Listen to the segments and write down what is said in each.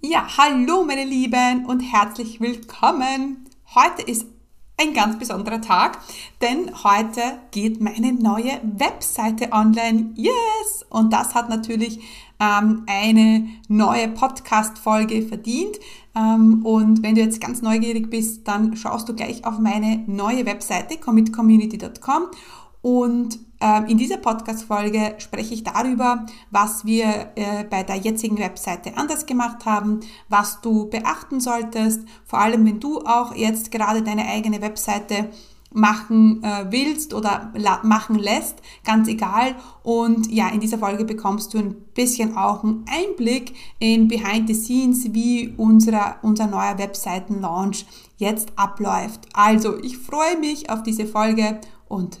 Ja, hallo meine Lieben und herzlich willkommen. Heute ist ein ganz besonderer Tag, denn heute geht meine neue Webseite online. Yes! Und das hat natürlich ähm, eine neue Podcast-Folge verdient. Ähm, und wenn du jetzt ganz neugierig bist, dann schaust du gleich auf meine neue Webseite commitcommunity.com und ähm, in dieser Podcast-Folge spreche ich darüber, was wir äh, bei der jetzigen Webseite anders gemacht haben, was du beachten solltest, vor allem wenn du auch jetzt gerade deine eigene Webseite machen äh, willst oder machen lässt, ganz egal. Und ja, in dieser Folge bekommst du ein bisschen auch einen Einblick in Behind the Scenes, wie unsere, unser neuer Webseiten-Launch jetzt abläuft. Also, ich freue mich auf diese Folge und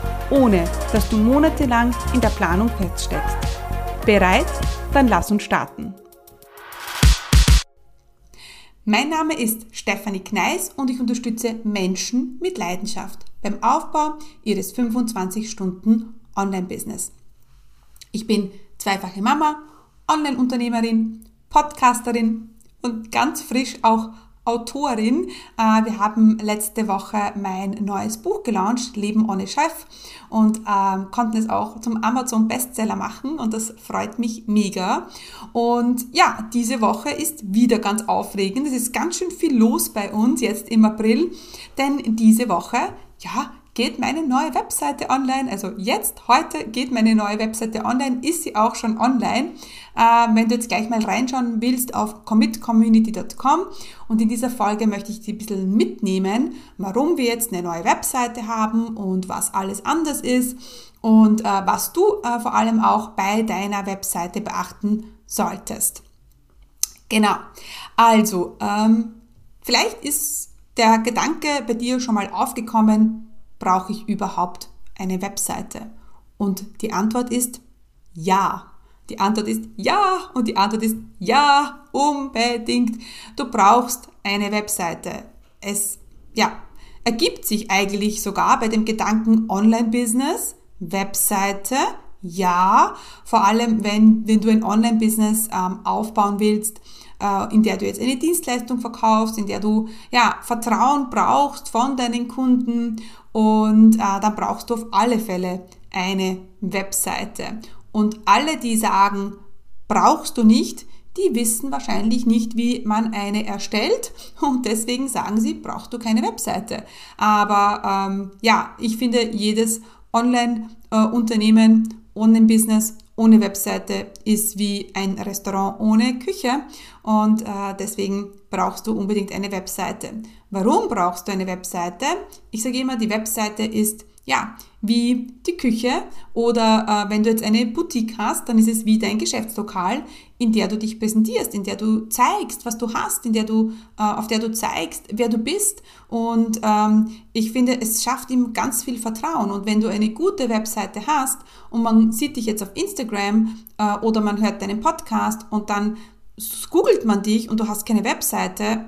ohne dass du monatelang in der Planung feststeckst. Bereit? Dann lass uns starten. Mein Name ist Stefanie Kneis und ich unterstütze Menschen mit Leidenschaft beim Aufbau ihres 25-Stunden Online-Business. Ich bin zweifache Mama, Online-Unternehmerin, Podcasterin und ganz frisch auch Autorin. Äh, wir haben letzte Woche mein neues Buch gelauncht, Leben ohne Chef, und ähm, konnten es auch zum Amazon Bestseller machen und das freut mich mega. Und ja, diese Woche ist wieder ganz aufregend. Es ist ganz schön viel los bei uns jetzt im April, denn diese Woche, ja, geht meine neue Webseite online. Also jetzt, heute geht meine neue Webseite online, ist sie auch schon online. Äh, wenn du jetzt gleich mal reinschauen willst auf commitcommunity.com und in dieser Folge möchte ich dich ein bisschen mitnehmen, warum wir jetzt eine neue Webseite haben und was alles anders ist und äh, was du äh, vor allem auch bei deiner Webseite beachten solltest. Genau. Also, ähm, vielleicht ist der Gedanke bei dir schon mal aufgekommen, brauche ich überhaupt eine Webseite? Und die Antwort ist ja. Die Antwort ist ja und die Antwort ist ja, unbedingt. Du brauchst eine Webseite. Es, ja, ergibt sich eigentlich sogar bei dem Gedanken Online-Business, Webseite, ja, vor allem wenn, wenn du ein Online-Business ähm, aufbauen willst, in der du jetzt eine Dienstleistung verkaufst, in der du ja Vertrauen brauchst von deinen Kunden und äh, dann brauchst du auf alle Fälle eine Webseite. Und alle, die sagen, brauchst du nicht, die wissen wahrscheinlich nicht, wie man eine erstellt und deswegen sagen sie, brauchst du keine Webseite. Aber ähm, ja, ich finde, jedes Online-Unternehmen, äh, Online-Business ohne Webseite ist wie ein Restaurant ohne Küche und äh, deswegen brauchst du unbedingt eine Webseite. Warum brauchst du eine Webseite? Ich sage immer, die Webseite ist ja, wie die Küche oder äh, wenn du jetzt eine Boutique hast, dann ist es wie dein Geschäftslokal, in der du dich präsentierst, in der du zeigst, was du hast, in der du, äh, auf der du zeigst, wer du bist. Und ähm, ich finde, es schafft ihm ganz viel Vertrauen. Und wenn du eine gute Webseite hast und man sieht dich jetzt auf Instagram äh, oder man hört deinen Podcast und dann googelt man dich und du hast keine Webseite,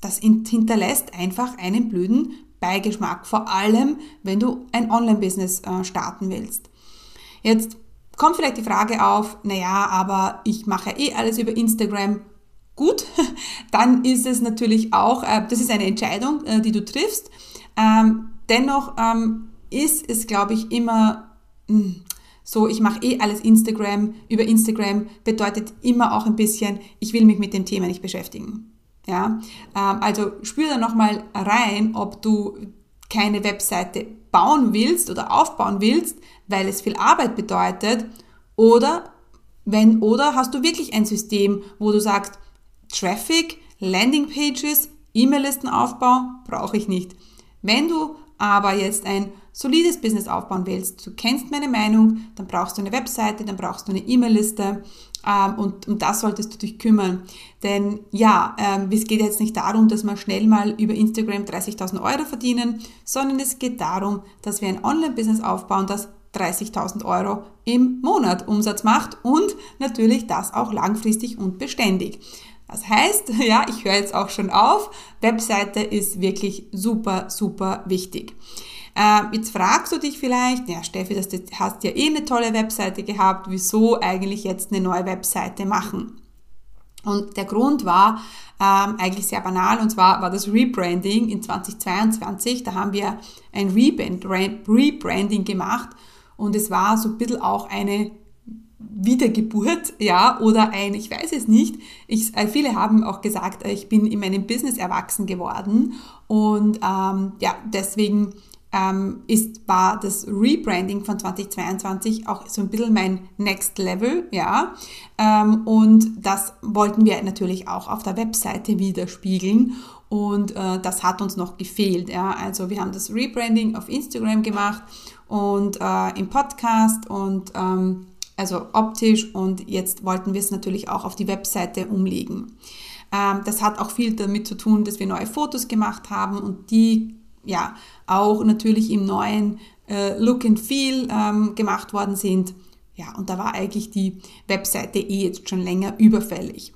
das hinterlässt einfach einen blöden Beigeschmack, vor allem wenn du ein Online-Business äh, starten willst. Jetzt kommt vielleicht die Frage auf, naja, aber ich mache eh alles über Instagram. Gut, dann ist es natürlich auch, äh, das ist eine Entscheidung, äh, die du triffst. Ähm, dennoch ähm, ist es, glaube ich, immer hm, so, ich mache eh alles Instagram, über Instagram bedeutet immer auch ein bisschen, ich will mich mit dem Thema nicht beschäftigen. Ja, ähm, also spür da nochmal rein, ob du keine Webseite bauen willst oder aufbauen willst, weil es viel Arbeit bedeutet oder wenn, oder hast du wirklich ein System, wo du sagst, Traffic, Landingpages, E-Mail-Listenaufbau brauche ich nicht. Wenn du aber jetzt ein solides Business aufbauen willst, du kennst meine Meinung, dann brauchst du eine Webseite, dann brauchst du eine E-Mail-Liste ähm, und um das solltest du dich kümmern. Denn ja, ähm, es geht jetzt nicht darum, dass wir schnell mal über Instagram 30.000 Euro verdienen, sondern es geht darum, dass wir ein Online-Business aufbauen, das 30.000 Euro im Monat Umsatz macht und natürlich das auch langfristig und beständig. Das heißt, ja, ich höre jetzt auch schon auf, Webseite ist wirklich super, super wichtig. Äh, jetzt fragst du dich vielleicht, ja Steffi, das, du hast ja eh eine tolle Webseite gehabt, wieso eigentlich jetzt eine neue Webseite machen? Und der Grund war ähm, eigentlich sehr banal und zwar war das Rebranding in 2022. Da haben wir ein Rebranding gemacht und es war so ein bisschen auch eine Wiedergeburt, ja, oder ein, ich weiß es nicht. Ich, äh, viele haben auch gesagt, äh, ich bin in meinem Business erwachsen geworden und ähm, ja, deswegen ähm, ist, war das Rebranding von 2022 auch so ein bisschen mein Next Level, ja. Ähm, und das wollten wir natürlich auch auf der Webseite widerspiegeln. Und äh, das hat uns noch gefehlt. Ja. Also wir haben das Rebranding auf Instagram gemacht und äh, im Podcast und ähm, also optisch und jetzt wollten wir es natürlich auch auf die Webseite umlegen. Ähm, das hat auch viel damit zu tun, dass wir neue Fotos gemacht haben und die ja auch natürlich im neuen äh, Look and Feel ähm, gemacht worden sind. Ja, und da war eigentlich die Webseite eh jetzt schon länger überfällig.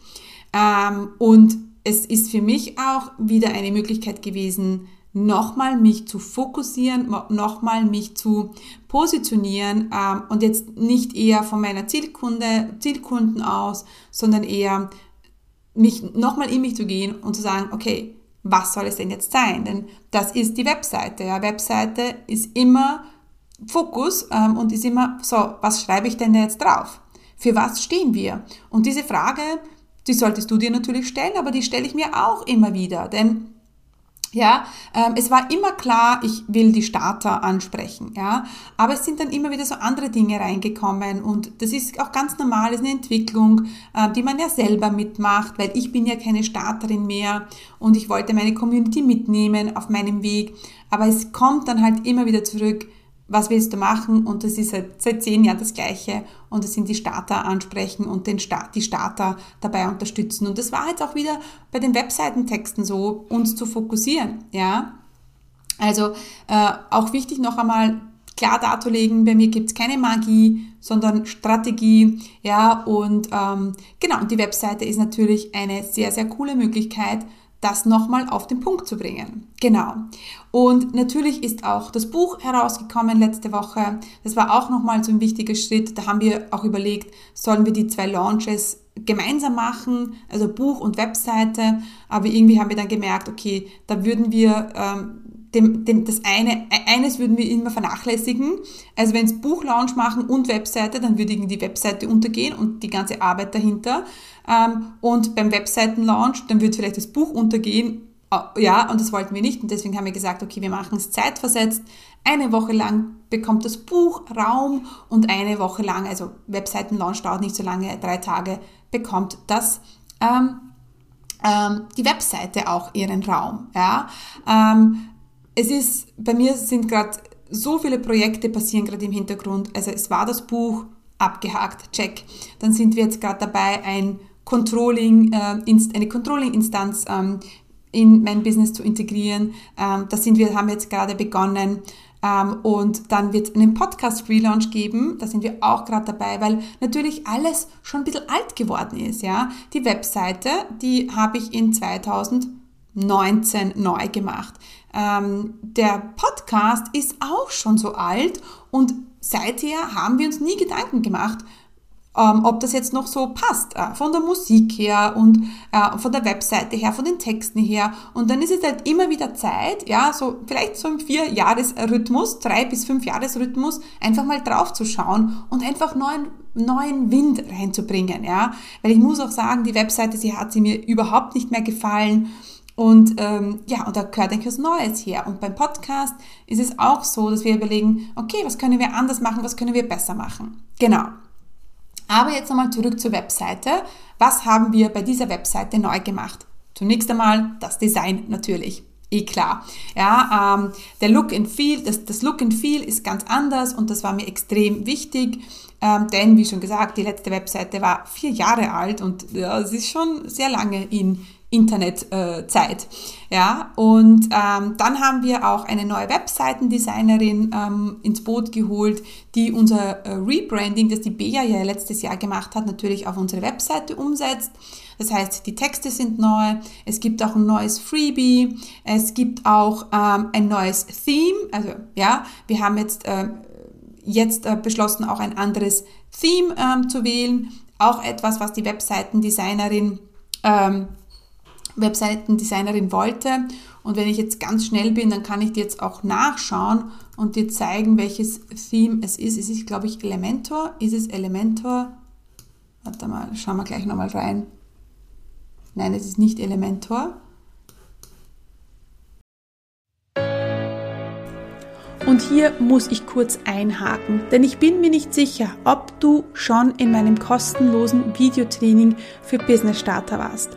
Ähm, und es ist für mich auch wieder eine Möglichkeit gewesen, nochmal mich zu fokussieren, nochmal mich zu positionieren ähm, und jetzt nicht eher von meiner Zielkunde, Zielkunden aus, sondern eher mich nochmal in mich zu gehen und zu sagen, okay, was soll es denn jetzt sein? Denn das ist die Webseite. Ja, Webseite ist immer Fokus ähm, und ist immer so, was schreibe ich denn jetzt drauf? Für was stehen wir? Und diese Frage, die solltest du dir natürlich stellen, aber die stelle ich mir auch immer wieder, denn ja, ähm, es war immer klar, ich will die Starter ansprechen, ja, aber es sind dann immer wieder so andere Dinge reingekommen und das ist auch ganz normal, ist eine Entwicklung, äh, die man ja selber mitmacht, weil ich bin ja keine Starterin mehr und ich wollte meine Community mitnehmen auf meinem Weg, aber es kommt dann halt immer wieder zurück, was willst du machen? Und das ist seit, seit zehn Jahren das Gleiche. Und das sind die Starter ansprechen und den Start, die Starter dabei unterstützen. Und das war jetzt auch wieder bei den Webseitentexten so, uns zu fokussieren. Ja, also äh, auch wichtig noch einmal klar darzulegen, bei mir gibt's keine Magie, sondern Strategie. Ja, und ähm, genau, und die Webseite ist natürlich eine sehr, sehr coole Möglichkeit, das nochmal auf den Punkt zu bringen. Genau. Und natürlich ist auch das Buch herausgekommen letzte Woche. Das war auch nochmal so ein wichtiger Schritt. Da haben wir auch überlegt, sollen wir die zwei Launches gemeinsam machen, also Buch und Webseite. Aber irgendwie haben wir dann gemerkt, okay, da würden wir ähm, dem, dem, das eine, eines würden wir immer vernachlässigen. Also wenn es Buchlaunch machen und Webseite, dann würde die Webseite untergehen und die ganze Arbeit dahinter. Ähm, und beim Webseitenlaunch, dann würde vielleicht das Buch untergehen. Äh, ja, und das wollten wir nicht. Und deswegen haben wir gesagt, okay, wir machen es zeitversetzt. Eine Woche lang bekommt das Buch Raum und eine Woche lang, also Webseitenlaunch dauert nicht so lange, drei Tage, bekommt das ähm, ähm, die Webseite auch ihren Raum. Ja? Ähm, es ist, bei mir sind gerade so viele Projekte passieren gerade im Hintergrund. Also es war das Buch abgehakt, check. Dann sind wir jetzt gerade dabei, ein Controlling, äh, eine Controlling-Instanz ähm, in mein Business zu integrieren. Ähm, das sind wir, haben jetzt gerade begonnen. Ähm, und dann wird es einen Podcast-Relaunch geben. Da sind wir auch gerade dabei, weil natürlich alles schon ein bisschen alt geworden ist. Ja? Die Webseite, die habe ich in 2019 neu gemacht. Ähm, der Podcast ist auch schon so alt und seither haben wir uns nie Gedanken gemacht, ähm, ob das jetzt noch so passt, äh, von der Musik her und äh, von der Webseite her, von den Texten her. Und dann ist es halt immer wieder Zeit, ja, so vielleicht so im Vier-Jahres-Rhythmus, drei bis fünf Jahres-Rhythmus, einfach mal drauf zu schauen und einfach neuen, neuen Wind reinzubringen, ja. Weil ich muss auch sagen, die Webseite, sie hat sie mir überhaupt nicht mehr gefallen. Und ähm, ja, und da gehört eigentlich was Neues her. Und beim Podcast ist es auch so, dass wir überlegen, okay, was können wir anders machen, was können wir besser machen. Genau. Aber jetzt nochmal zurück zur Webseite. Was haben wir bei dieser Webseite neu gemacht? Zunächst einmal das Design natürlich. eh klar. Ja, ähm, der Look and Feel, das, das Look and Feel ist ganz anders und das war mir extrem wichtig. Ähm, denn, wie schon gesagt, die letzte Webseite war vier Jahre alt und ja, es ist schon sehr lange in Internetzeit. Äh, ja, und ähm, dann haben wir auch eine neue Webseitendesignerin ähm, ins Boot geholt, die unser äh, Rebranding, das die Bea ja letztes Jahr gemacht hat, natürlich auf unsere Webseite umsetzt. Das heißt, die Texte sind neu, es gibt auch ein neues Freebie, es gibt auch ähm, ein neues Theme. Also ja, wir haben jetzt, äh, jetzt äh, beschlossen, auch ein anderes Theme ähm, zu wählen. Auch etwas, was die Webseitendesignerin ähm, Webseitendesignerin wollte. Und wenn ich jetzt ganz schnell bin, dann kann ich dir jetzt auch nachschauen und dir zeigen, welches Theme es ist. Es ist, glaube ich, Elementor. Ist es Elementor? Warte mal, schauen wir gleich nochmal rein. Nein, es ist nicht Elementor. Und hier muss ich kurz einhaken, denn ich bin mir nicht sicher, ob du schon in meinem kostenlosen Videotraining für Business Starter warst.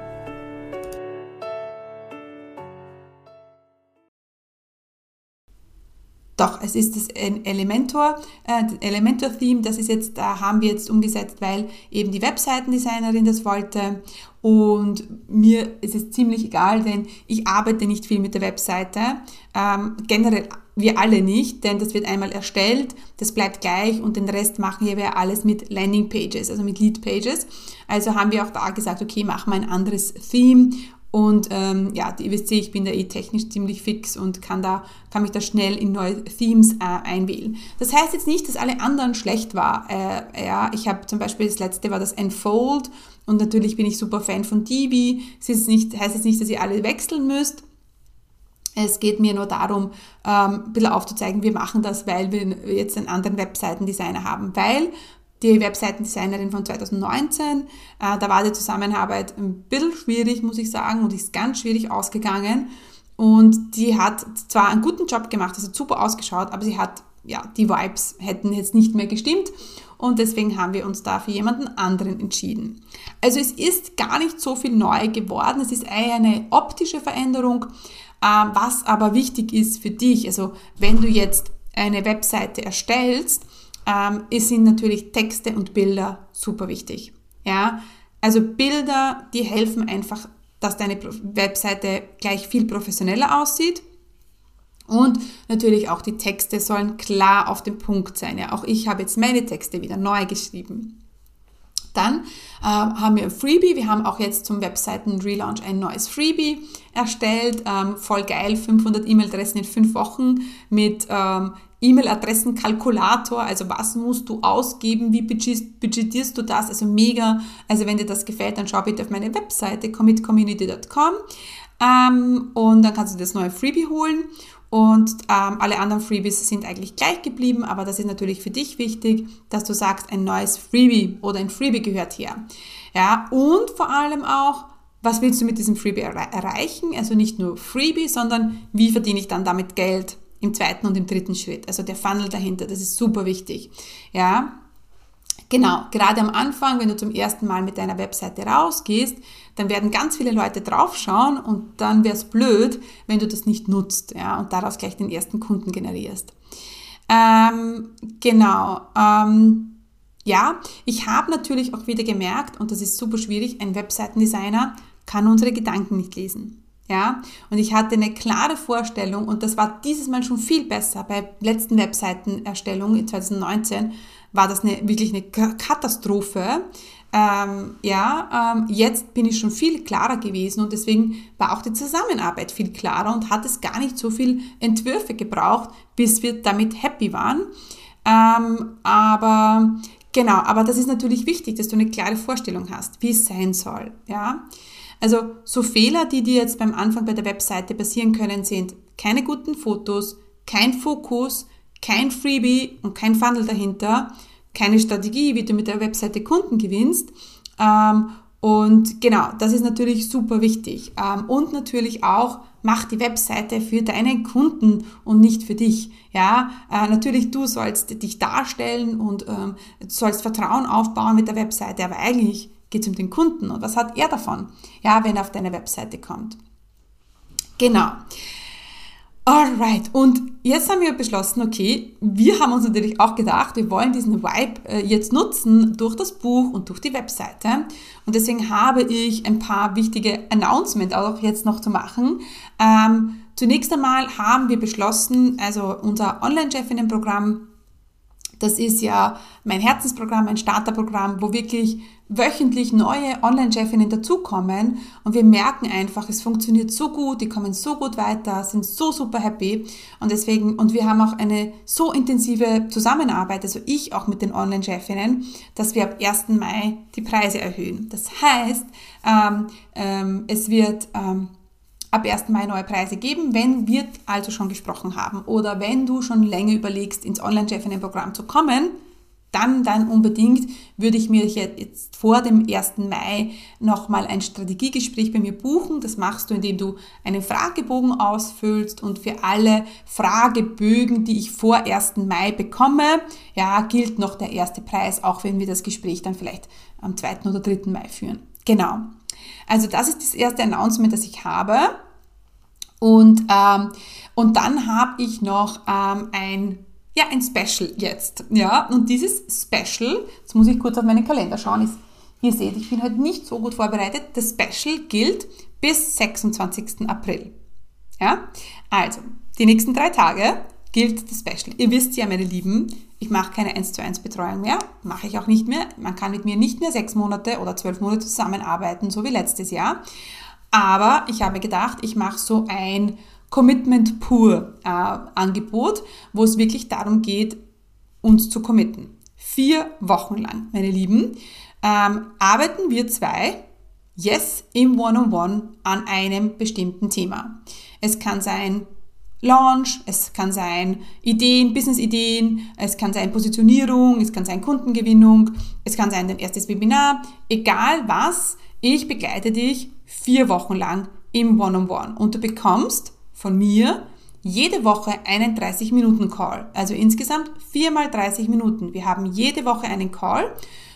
Doch, es ist das Elementor, äh, Elementor-Theme, das ist jetzt, da haben wir jetzt umgesetzt, weil eben die Webseitendesignerin das wollte und mir ist es ziemlich egal, denn ich arbeite nicht viel mit der Webseite. Ähm, generell wir alle nicht, denn das wird einmal erstellt, das bleibt gleich und den Rest machen wir alles mit Landing Pages, also mit Lead Pages. Also haben wir auch da gesagt, okay, machen wir ein anderes Theme und ähm, ja, ihr wisst, ich bin da eh technisch ziemlich fix und kann, da, kann mich da schnell in neue Themes äh, einwählen. Das heißt jetzt nicht, dass alle anderen schlecht war. Äh, ja, ich habe zum Beispiel das letzte war das Enfold und natürlich bin ich super Fan von Divi. Es ist nicht, heißt jetzt nicht, dass ihr alle wechseln müsst. Es geht mir nur darum, ähm, ein bisschen aufzuzeigen, wir machen das, weil wir jetzt einen anderen Webseitendesigner haben. Weil die Webseitendesignerin von 2019. Äh, da war die Zusammenarbeit ein bisschen schwierig, muss ich sagen, und ist ganz schwierig ausgegangen. Und die hat zwar einen guten Job gemacht, also super ausgeschaut, aber sie hat, ja, die Vibes hätten jetzt nicht mehr gestimmt. Und deswegen haben wir uns da für jemanden anderen entschieden. Also es ist gar nicht so viel neu geworden. Es ist eine optische Veränderung, äh, was aber wichtig ist für dich. Also wenn du jetzt eine Webseite erstellst, ähm, sind natürlich Texte und Bilder super wichtig. Ja, also Bilder, die helfen einfach, dass deine Webseite gleich viel professioneller aussieht. Und natürlich auch die Texte sollen klar auf den Punkt sein. Ja, auch ich habe jetzt meine Texte wieder neu geschrieben. Dann äh, haben wir ein Freebie. Wir haben auch jetzt zum Webseiten-Relaunch ein neues Freebie erstellt. Ähm, voll geil, 500 E-Mail-Adressen in fünf Wochen mit ähm, E-Mail-Adressenkalkulator, also was musst du ausgeben, wie budgetierst du das, also mega. Also wenn dir das gefällt, dann schau bitte auf meine Webseite commitcommunity.com ähm, und dann kannst du das neue Freebie holen und ähm, alle anderen Freebies sind eigentlich gleich geblieben, aber das ist natürlich für dich wichtig, dass du sagst, ein neues Freebie oder ein Freebie gehört her. Ja, und vor allem auch, was willst du mit diesem Freebie erreichen? Also nicht nur Freebie, sondern wie verdiene ich dann damit Geld? Im zweiten und im dritten Schritt. Also der Funnel dahinter, das ist super wichtig. Ja, Genau, gerade am Anfang, wenn du zum ersten Mal mit deiner Webseite rausgehst, dann werden ganz viele Leute draufschauen und dann wäre es blöd, wenn du das nicht nutzt ja, und daraus gleich den ersten Kunden generierst. Ähm, genau. Ähm, ja, ich habe natürlich auch wieder gemerkt, und das ist super schwierig, ein Webseitendesigner kann unsere Gedanken nicht lesen. Ja, und ich hatte eine klare Vorstellung und das war dieses Mal schon viel besser. Bei letzten Webseitenerstellung in 2019 war das eine, wirklich eine Katastrophe. Ähm, ja, ähm, jetzt bin ich schon viel klarer gewesen und deswegen war auch die Zusammenarbeit viel klarer und hat es gar nicht so viel Entwürfe gebraucht, bis wir damit happy waren. Ähm, aber genau, aber das ist natürlich wichtig, dass du eine klare Vorstellung hast, wie es sein soll. Ja, also so Fehler, die dir jetzt beim Anfang bei der Webseite passieren können, sind keine guten Fotos, kein Fokus, kein Freebie und kein Funnel dahinter, keine Strategie, wie du mit der Webseite Kunden gewinnst. Ähm, und genau, das ist natürlich super wichtig. Ähm, und natürlich auch, mach die Webseite für deinen Kunden und nicht für dich. Ja, äh, natürlich du sollst dich darstellen und ähm, sollst Vertrauen aufbauen mit der Webseite, aber eigentlich geht es um den Kunden und was hat er davon, ja, wenn er auf deine Webseite kommt. Genau. Alright, und jetzt haben wir beschlossen, okay, wir haben uns natürlich auch gedacht, wir wollen diesen Vibe äh, jetzt nutzen durch das Buch und durch die Webseite. Und deswegen habe ich ein paar wichtige Announcements auch jetzt noch zu machen. Ähm, zunächst einmal haben wir beschlossen, also unser Online-Chefinnen-Programm das ist ja mein Herzensprogramm, mein Starterprogramm, wo wirklich wöchentlich neue Online-Chefinnen dazukommen und wir merken einfach, es funktioniert so gut, die kommen so gut weiter, sind so super happy und deswegen, und wir haben auch eine so intensive Zusammenarbeit, also ich auch mit den Online-Chefinnen, dass wir ab 1. Mai die Preise erhöhen. Das heißt, ähm, ähm, es wird ähm, ab 1. Mai neue Preise geben, wenn wir also schon gesprochen haben oder wenn du schon länger überlegst, ins Online-Chefinnen-Programm zu kommen, dann, dann unbedingt würde ich mir jetzt vor dem 1. Mai nochmal ein Strategiegespräch bei mir buchen. Das machst du, indem du einen Fragebogen ausfüllst und für alle Fragebögen, die ich vor 1. Mai bekomme, ja, gilt noch der erste Preis, auch wenn wir das Gespräch dann vielleicht am 2. oder 3. Mai führen. Genau. Also das ist das erste Announcement, das ich habe. Und, ähm, und dann habe ich noch ähm, ein, ja, ein Special jetzt. Ja, und dieses Special, jetzt muss ich kurz auf meinen Kalender schauen, ist, ihr seht, ich bin heute nicht so gut vorbereitet. Das Special gilt bis 26. April. Ja, also die nächsten drei Tage gilt das Special. Ihr wisst ja, meine Lieben, ich mache keine 1 zu 1 Betreuung mehr, mache ich auch nicht mehr. Man kann mit mir nicht mehr sechs Monate oder zwölf Monate zusammenarbeiten, so wie letztes Jahr. Aber ich habe gedacht, ich mache so ein Commitment pur äh, Angebot, wo es wirklich darum geht, uns zu committen. Vier Wochen lang, meine Lieben, ähm, arbeiten wir zwei, yes, im One-on-One -on -One an einem bestimmten Thema. Es kann sein Launch, es kann sein Ideen, Business-Ideen, es kann sein Positionierung, es kann sein Kundengewinnung, es kann sein dein erstes Webinar, egal was, ich begleite dich vier Wochen lang im One-on-One -on -One. und du bekommst von mir jede Woche einen 30-Minuten-Call. Also insgesamt viermal 30 Minuten. Wir haben jede Woche einen Call.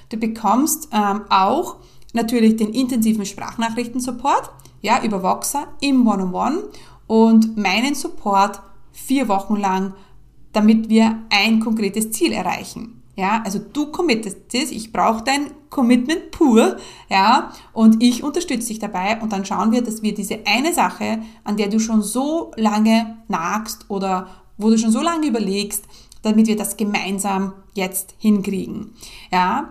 Du bekommst ähm, auch natürlich den intensiven Sprachnachrichten-Support, ja, über Voxer im One-on-One -on -One und meinen Support vier Wochen lang, damit wir ein konkretes Ziel erreichen. Ja, also du committest es, ich brauche dein Commitment pur, ja, und ich unterstütze dich dabei und dann schauen wir, dass wir diese eine Sache, an der du schon so lange nagst oder wo du schon so lange überlegst, damit wir das gemeinsam jetzt hinkriegen. Ja,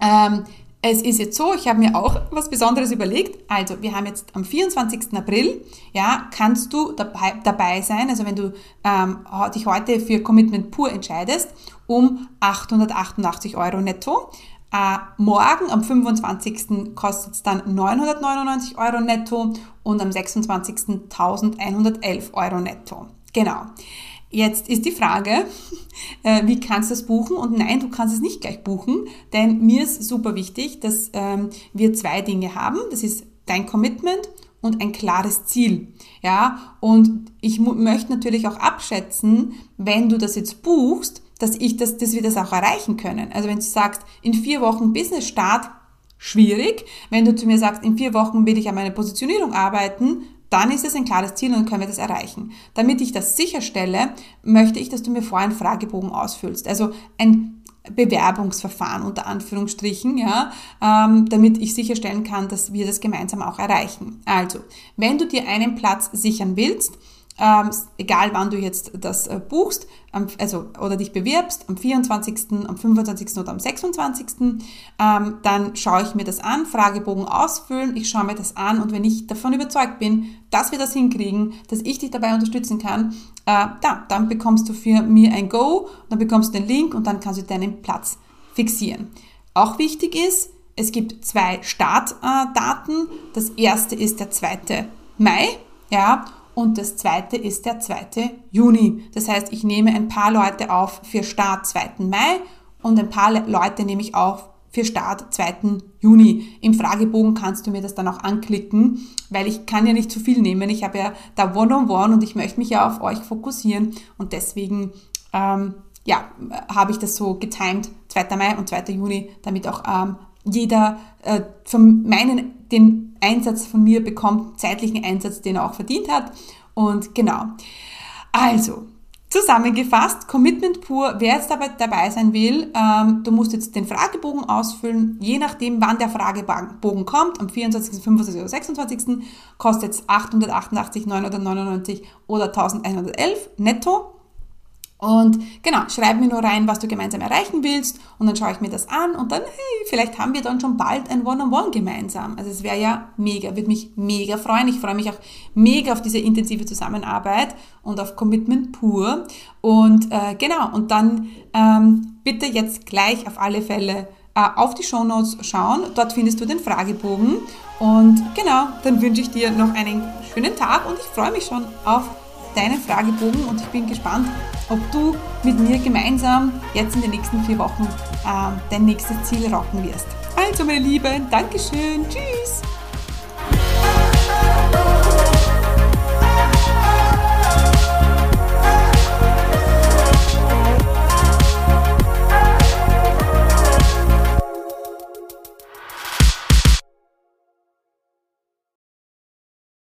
ähm, es ist jetzt so, ich habe mir auch was Besonderes überlegt. Also, wir haben jetzt am 24. April, ja, kannst du dabei, dabei sein, also wenn du ähm, dich heute für Commitment Pur entscheidest, um 888 Euro netto. Äh, morgen am 25. kostet es dann 999 Euro netto und am 26. 1111 Euro netto. Genau. Jetzt ist die Frage, äh, wie kannst du das buchen? Und nein, du kannst es nicht gleich buchen, denn mir ist super wichtig, dass ähm, wir zwei Dinge haben. Das ist dein Commitment und ein klares Ziel. Ja, und ich möchte natürlich auch abschätzen, wenn du das jetzt buchst, dass ich das, dass wir das auch erreichen können. Also wenn du sagst, in vier Wochen Business Start, schwierig. Wenn du zu mir sagst, in vier Wochen will ich an meiner Positionierung arbeiten, dann ist es ein klares Ziel und können wir das erreichen. Damit ich das sicherstelle, möchte ich, dass du mir vorher einen Fragebogen ausfüllst. Also ein Bewerbungsverfahren unter Anführungsstrichen, ja, ähm, damit ich sicherstellen kann, dass wir das gemeinsam auch erreichen. Also, wenn du dir einen Platz sichern willst, ähm, egal wann du jetzt das äh, buchst, am, also oder dich bewirbst, am 24., am 25. oder am 26., ähm, dann schaue ich mir das an, Fragebogen ausfüllen, ich schaue mir das an und wenn ich davon überzeugt bin, dass wir das hinkriegen, dass ich dich dabei unterstützen kann, äh, da, dann bekommst du für mir ein Go, dann bekommst du den Link und dann kannst du deinen Platz fixieren. Auch wichtig ist, es gibt zwei Startdaten. Das erste ist der 2. Mai, ja, und das zweite ist der 2. Juni. Das heißt, ich nehme ein paar Leute auf für Start 2. Mai und ein paar Leute nehme ich auf für Start 2. Juni. Im Fragebogen kannst du mir das dann auch anklicken, weil ich kann ja nicht zu viel nehmen. Ich habe ja da One-on-One -on -one und ich möchte mich ja auf euch fokussieren und deswegen ähm, ja, habe ich das so getimed, 2. Mai und 2. Juni, damit auch ähm, jeder äh, von meinen, den Einsatz von mir bekommt, zeitlichen Einsatz, den er auch verdient hat. Und genau. Also, Zusammengefasst, Commitment pur, wer jetzt dabei, dabei sein will, ähm, du musst jetzt den Fragebogen ausfüllen, je nachdem, wann der Fragebogen kommt, am 24., 25. oder 26. kostet es 888, 999 oder 1111 netto. Und genau, schreib mir nur rein, was du gemeinsam erreichen willst und dann schaue ich mir das an und dann, hey, vielleicht haben wir dann schon bald ein One-on-One -on -One gemeinsam. Also es wäre ja mega, würde mich mega freuen. Ich freue mich auch mega auf diese intensive Zusammenarbeit und auf Commitment pur. Und äh, genau, und dann ähm, bitte jetzt gleich auf alle Fälle äh, auf die Show Notes schauen. Dort findest du den Fragebogen. Und genau, dann wünsche ich dir noch einen schönen Tag und ich freue mich schon auf deinen Fragebogen und ich bin gespannt, ob du mit mir gemeinsam jetzt in den nächsten vier Wochen äh, dein nächstes Ziel rocken wirst. Also meine Lieben, Dankeschön, tschüss!